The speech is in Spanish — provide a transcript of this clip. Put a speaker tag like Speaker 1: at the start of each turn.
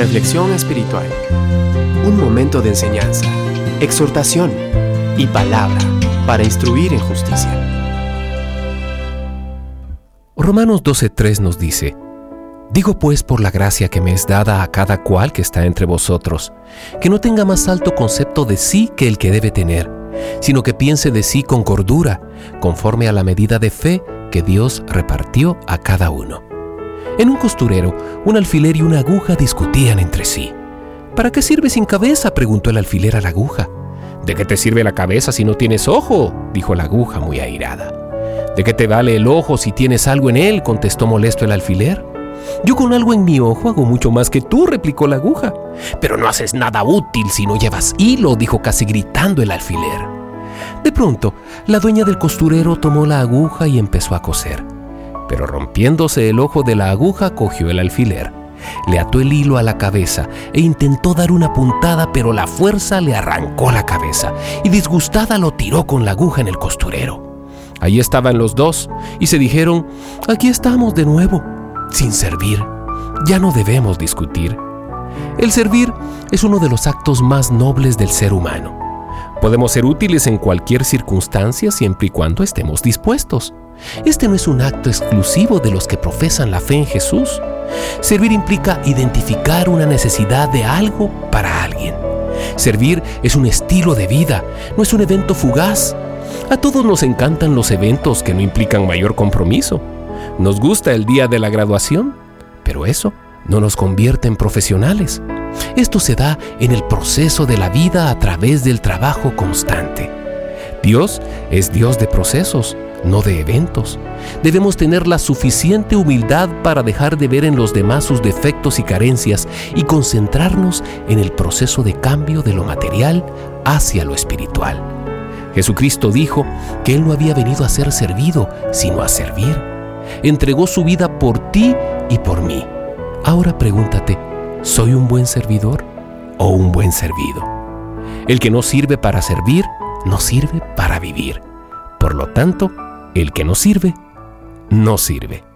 Speaker 1: Reflexión espiritual. Un momento de enseñanza, exhortación y palabra para instruir en justicia.
Speaker 2: Romanos 12:3 nos dice, Digo pues por la gracia que me es dada a cada cual que está entre vosotros, que no tenga más alto concepto de sí que el que debe tener, sino que piense de sí con cordura, conforme a la medida de fe que Dios repartió a cada uno. En un costurero, un alfiler y una aguja discutían entre sí. ¿Para qué sirve sin cabeza? preguntó el alfiler a la aguja. ¿De qué te sirve la cabeza si no tienes ojo? dijo la aguja muy airada. ¿De qué te vale el ojo si tienes algo en él? contestó molesto el alfiler. Yo con algo en mi ojo hago mucho más que tú, replicó la aguja. Pero no haces nada útil si no llevas hilo, dijo casi gritando el alfiler. De pronto, la dueña del costurero tomó la aguja y empezó a coser pero rompiéndose el ojo de la aguja cogió el alfiler. Le ató el hilo a la cabeza e intentó dar una puntada, pero la fuerza le arrancó la cabeza y disgustada lo tiró con la aguja en el costurero. Allí estaban los dos y se dijeron, aquí estamos de nuevo, sin servir. Ya no debemos discutir. El servir es uno de los actos más nobles del ser humano. Podemos ser útiles en cualquier circunstancia siempre y cuando estemos dispuestos. Este no es un acto exclusivo de los que profesan la fe en Jesús. Servir implica identificar una necesidad de algo para alguien. Servir es un estilo de vida, no es un evento fugaz. A todos nos encantan los eventos que no implican mayor compromiso. Nos gusta el día de la graduación, pero eso no nos convierte en profesionales. Esto se da en el proceso de la vida a través del trabajo constante. Dios es Dios de procesos, no de eventos. Debemos tener la suficiente humildad para dejar de ver en los demás sus defectos y carencias y concentrarnos en el proceso de cambio de lo material hacia lo espiritual. Jesucristo dijo que Él no había venido a ser servido, sino a servir. Entregó su vida por ti y por mí. Ahora pregúntate, ¿soy un buen servidor o un buen servido? El que no sirve para servir, no sirve para vivir. Por lo tanto, el que no sirve, no sirve.